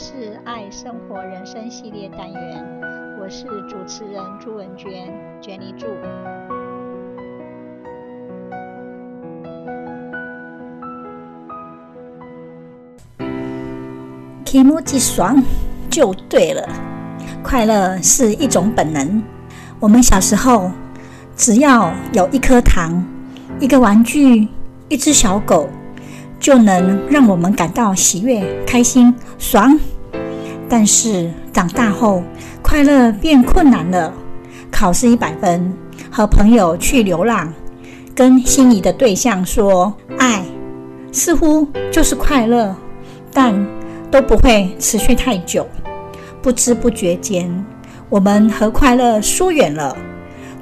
是爱生活人生系列单元，我是主持人朱文娟，Jenny 朱。気持ち爽就对了，快乐是一种本能。我们小时候，只要有一颗糖、一个玩具、一只小狗。就能让我们感到喜悦、开心、爽。但是长大后，快乐变困难了。考试一百分，和朋友去流浪，跟心仪的对象说爱，似乎就是快乐，但都不会持续太久。不知不觉间，我们和快乐疏远了。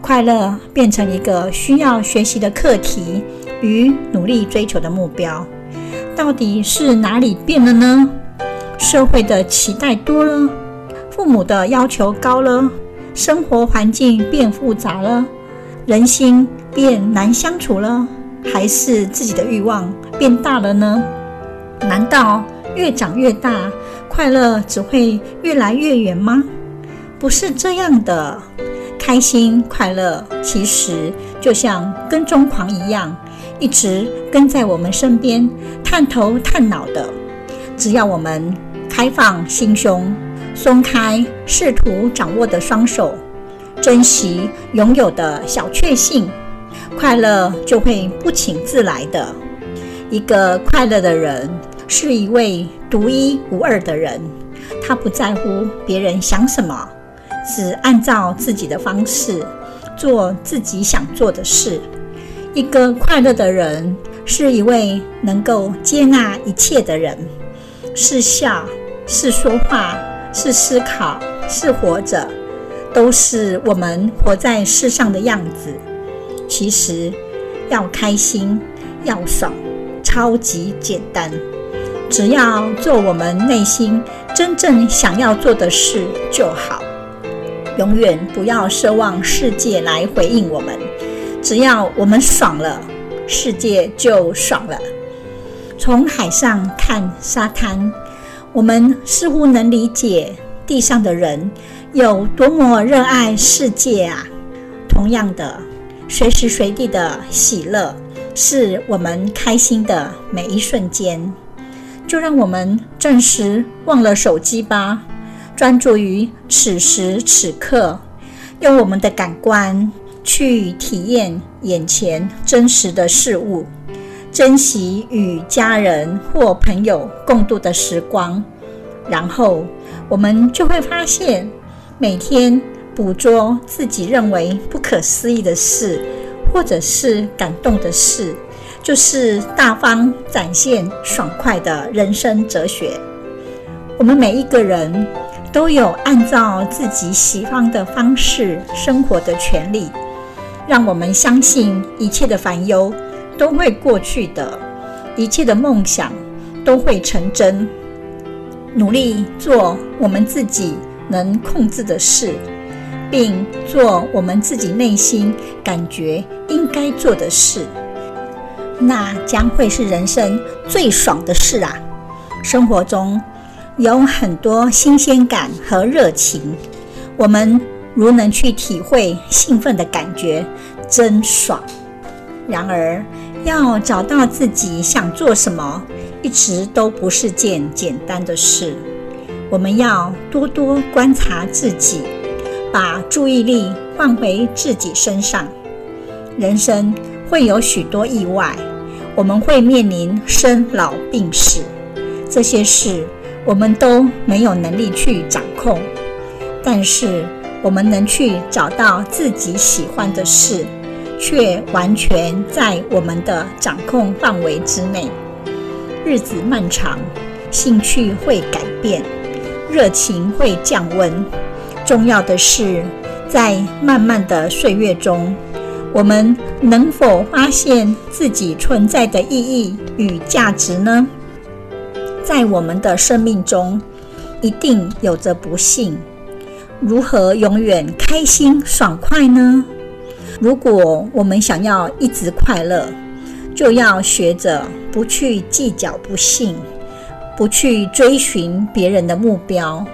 快乐变成一个需要学习的课题与努力追求的目标。到底是哪里变了呢？社会的期待多了，父母的要求高了，生活环境变复杂了，人心变难相处了，还是自己的欲望变大了呢？难道越长越大，快乐只会越来越远吗？不是这样的，开心快乐其实就像跟踪狂一样。一直跟在我们身边，探头探脑的。只要我们开放心胸，松开试图掌握的双手，珍惜拥有的小确幸，快乐就会不请自来的。一个快乐的人，是一位独一无二的人。他不在乎别人想什么，只按照自己的方式做自己想做的事。一个快乐的人，是一位能够接纳一切的人，是笑，是说话，是思考，是活着，都是我们活在世上的样子。其实，要开心，要爽，超级简单，只要做我们内心真正想要做的事就好。永远不要奢望世界来回应我们。只要我们爽了，世界就爽了。从海上看沙滩，我们似乎能理解地上的人有多么热爱世界啊。同样的，随时随地的喜乐是我们开心的每一瞬间。就让我们暂时忘了手机吧，专注于此时此刻，用我们的感官。去体验眼前真实的事物，珍惜与家人或朋友共度的时光，然后我们就会发现，每天捕捉自己认为不可思议的事，或者是感动的事，就是大方展现爽快的人生哲学。我们每一个人都有按照自己喜欢的方式生活的权利。让我们相信一切的烦忧都会过去的，一切的梦想都会成真。努力做我们自己能控制的事，并做我们自己内心感觉应该做的事，那将会是人生最爽的事啊！生活中有很多新鲜感和热情，我们。如能去体会兴奋的感觉，真爽。然而，要找到自己想做什么，一直都不是件简单的事。我们要多多观察自己，把注意力放回自己身上。人生会有许多意外，我们会面临生老病死，这些事我们都没有能力去掌控，但是，我们能去找到自己喜欢的事，却完全在我们的掌控范围之内。日子漫长，兴趣会改变，热情会降温。重要的是，在漫漫的岁月中，我们能否发现自己存在的意义与价值呢？在我们的生命中，一定有着不幸。如何永远开心爽快呢？如果我们想要一直快乐，就要学着不去计较不幸，不去追寻别人的目标，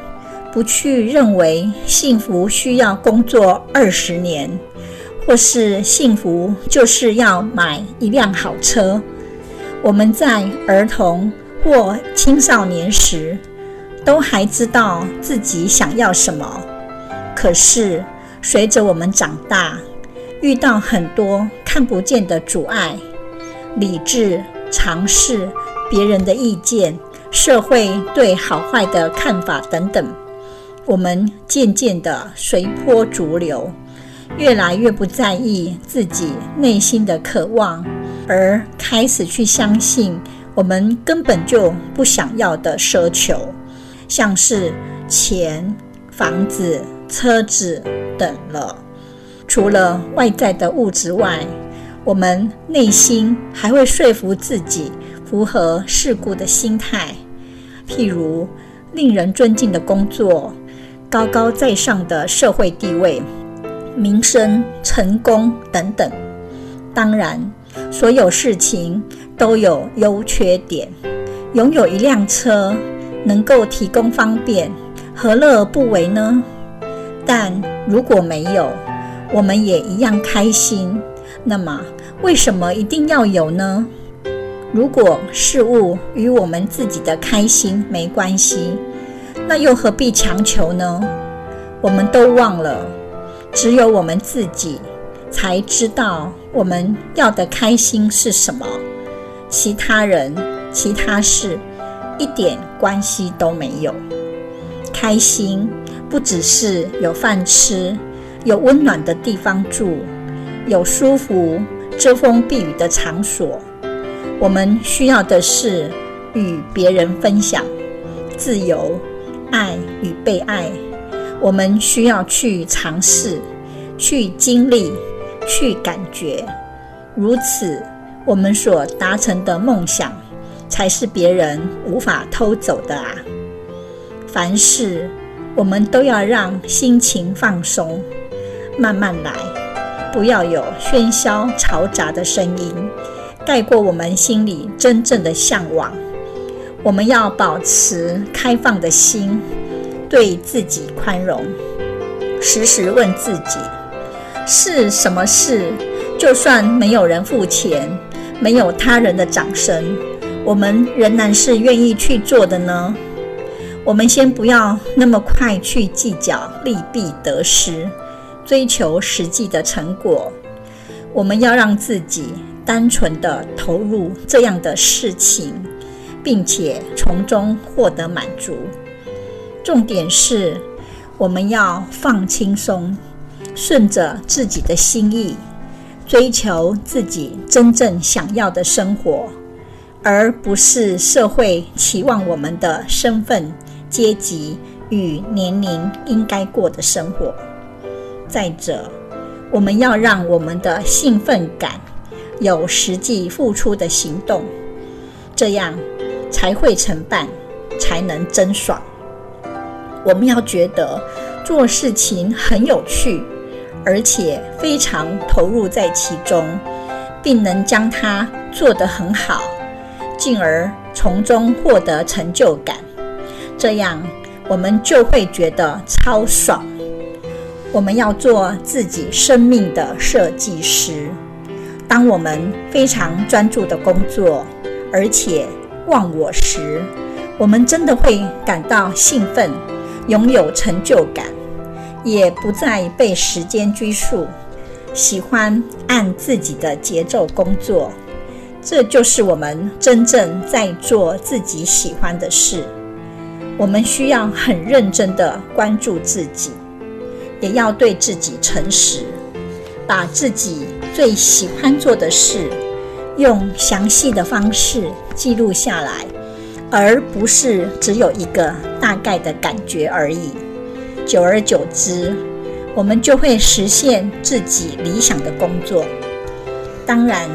不去认为幸福需要工作二十年，或是幸福就是要买一辆好车。我们在儿童或青少年时，都还知道自己想要什么，可是随着我们长大，遇到很多看不见的阻碍，理智、尝试别人的意见、社会对好坏的看法等等，我们渐渐的随波逐流，越来越不在意自己内心的渴望，而开始去相信我们根本就不想要的奢求，像是钱、房子、车子等了。除了外在的物质外，我们内心还会说服自己符合世故的心态，譬如令人尊敬的工作、高高在上的社会地位、名声、成功等等。当然，所有事情都有优缺点。拥有一辆车能够提供方便，何乐而不为呢？但如果没有，我们也一样开心，那么为什么一定要有呢？如果事物与我们自己的开心没关系，那又何必强求呢？我们都忘了，只有我们自己才知道我们要的开心是什么，其他人、其他事一点关系都没有。开心不只是有饭吃。有温暖的地方住，有舒服遮风避雨的场所。我们需要的是与别人分享自由、爱与被爱。我们需要去尝试、去经历、去感觉。如此，我们所达成的梦想，才是别人无法偷走的啊！凡事，我们都要让心情放松。慢慢来，不要有喧嚣嘈杂的声音盖过我们心里真正的向往。我们要保持开放的心，对自己宽容，时时问自己：是什么事？就算没有人付钱，没有他人的掌声，我们仍然是愿意去做的呢？我们先不要那么快去计较利弊得失。追求实际的成果，我们要让自己单纯地投入这样的事情，并且从中获得满足。重点是，我们要放轻松，顺着自己的心意，追求自己真正想要的生活，而不是社会期望我们的身份、阶级与年龄应该过的生活。再者，我们要让我们的兴奋感有实际付出的行动，这样才会成办，才能真爽。我们要觉得做事情很有趣，而且非常投入在其中，并能将它做得很好，进而从中获得成就感。这样我们就会觉得超爽。我们要做自己生命的设计师。当我们非常专注的工作，而且忘我时，我们真的会感到兴奋，拥有成就感，也不再被时间拘束，喜欢按自己的节奏工作。这就是我们真正在做自己喜欢的事。我们需要很认真的关注自己。也要对自己诚实，把自己最喜欢做的事，用详细的方式记录下来，而不是只有一个大概的感觉而已。久而久之，我们就会实现自己理想的工作。当然，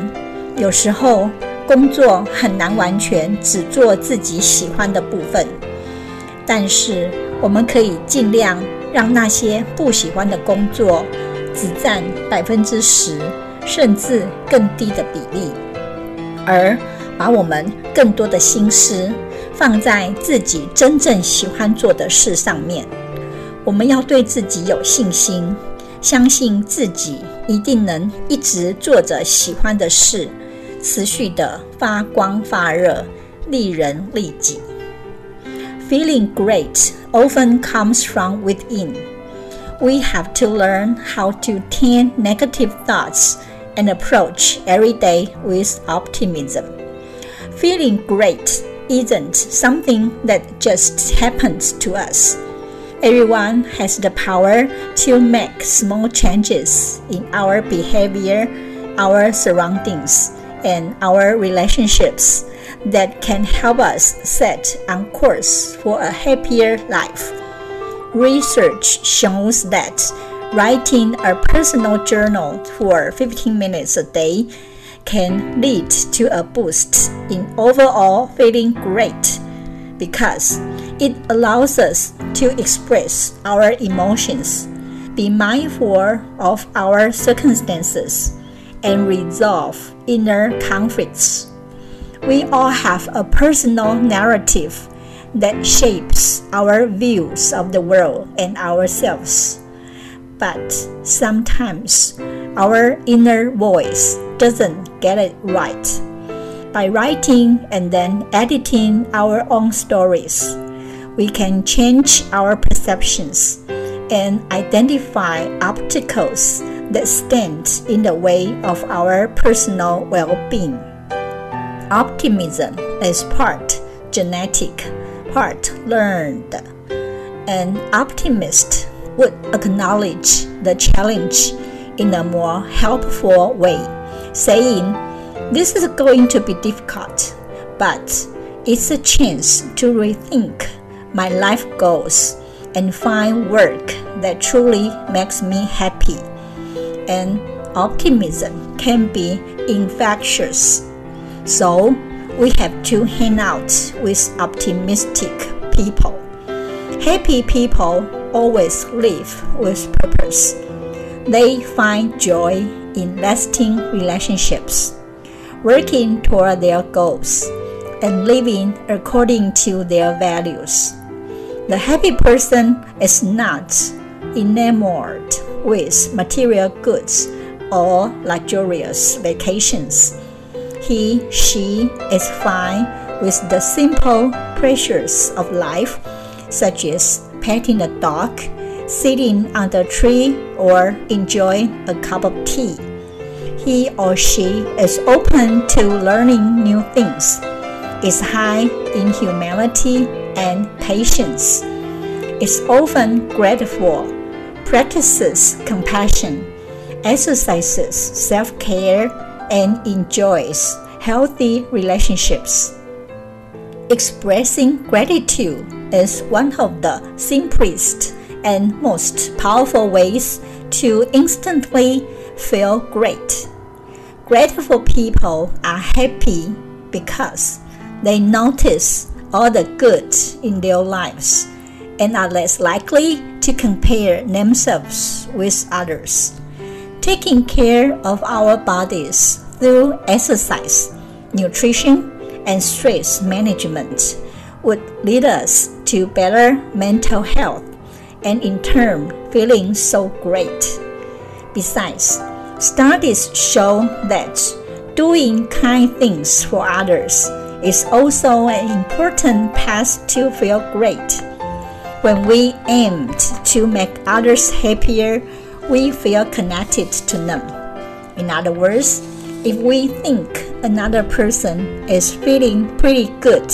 有时候工作很难完全只做自己喜欢的部分，但是我们可以尽量。让那些不喜欢的工作只占百分之十，甚至更低的比例，而把我们更多的心思放在自己真正喜欢做的事上面。我们要对自己有信心，相信自己一定能一直做着喜欢的事，持续的发光发热，利人利己。Feeling great often comes from within. We have to learn how to tame negative thoughts and approach every day with optimism. Feeling great isn't something that just happens to us. Everyone has the power to make small changes in our behavior, our surroundings, and our relationships that can help us set on course for a happier life. Research shows that writing a personal journal for 15 minutes a day can lead to a boost in overall feeling great because it allows us to express our emotions, be mindful of our circumstances, and resolve inner conflicts. We all have a personal narrative that shapes our views of the world and ourselves. But sometimes our inner voice doesn't get it right. By writing and then editing our own stories, we can change our perceptions and identify obstacles that stand in the way of our personal well being. Optimism is part genetic, part learned. An optimist would acknowledge the challenge in a more helpful way, saying, This is going to be difficult, but it's a chance to rethink my life goals and find work that truly makes me happy. And optimism can be infectious. So, we have to hang out with optimistic people. Happy people always live with purpose. They find joy in lasting relationships, working toward their goals, and living according to their values. The happy person is not enamored with material goods or luxurious vacations. He, she is fine with the simple pleasures of life, such as petting a dog, sitting under a tree, or enjoying a cup of tea. He or she is open to learning new things, is high in humanity and patience, is often grateful, practices compassion, exercises self care, and enjoys healthy relationships. Expressing gratitude is one of the simplest and most powerful ways to instantly feel great. Grateful people are happy because they notice all the good in their lives and are less likely to compare themselves with others. Taking care of our bodies through exercise, nutrition, and stress management would lead us to better mental health and in turn feeling so great. Besides, studies show that doing kind things for others is also an important path to feel great. When we aim to make others happier, we feel connected to them. In other words, if we think another person is feeling pretty good,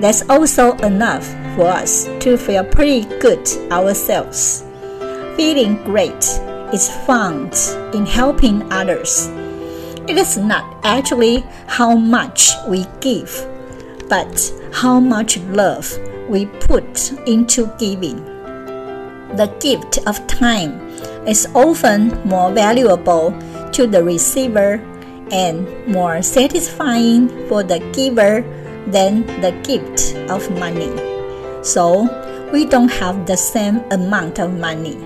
that's also enough for us to feel pretty good ourselves. Feeling great is found in helping others it is not actually how much we give, but how much love we put into giving. The gift of time is often more valuable to the receiver and more satisfying for the giver than the gift of money. So, we don't have the same amount of money,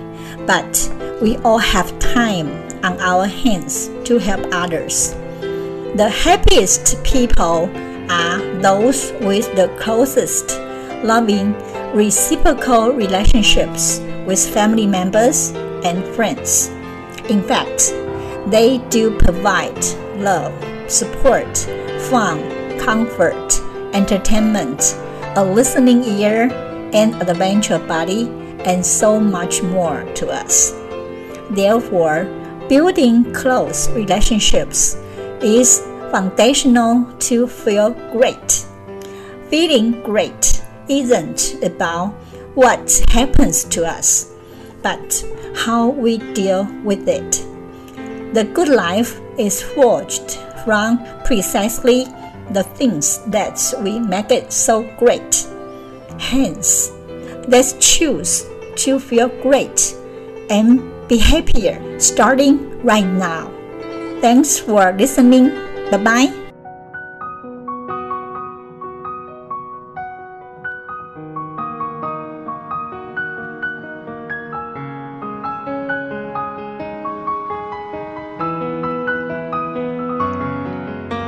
but we all have time on our hands to help others. The happiest people are those with the closest, loving, reciprocal relationships with family members and friends. In fact, they do provide love, support, fun, comfort, entertainment, a listening ear, an adventure buddy, and so much more to us. Therefore, building close relationships is foundational to feel great. Feeling great isn't about what happens to us, but how we deal with it. The good life is forged from precisely the things that we make it so great. Hence, let's choose to feel great and be happier starting right now. Thanks for listening. Bye bye.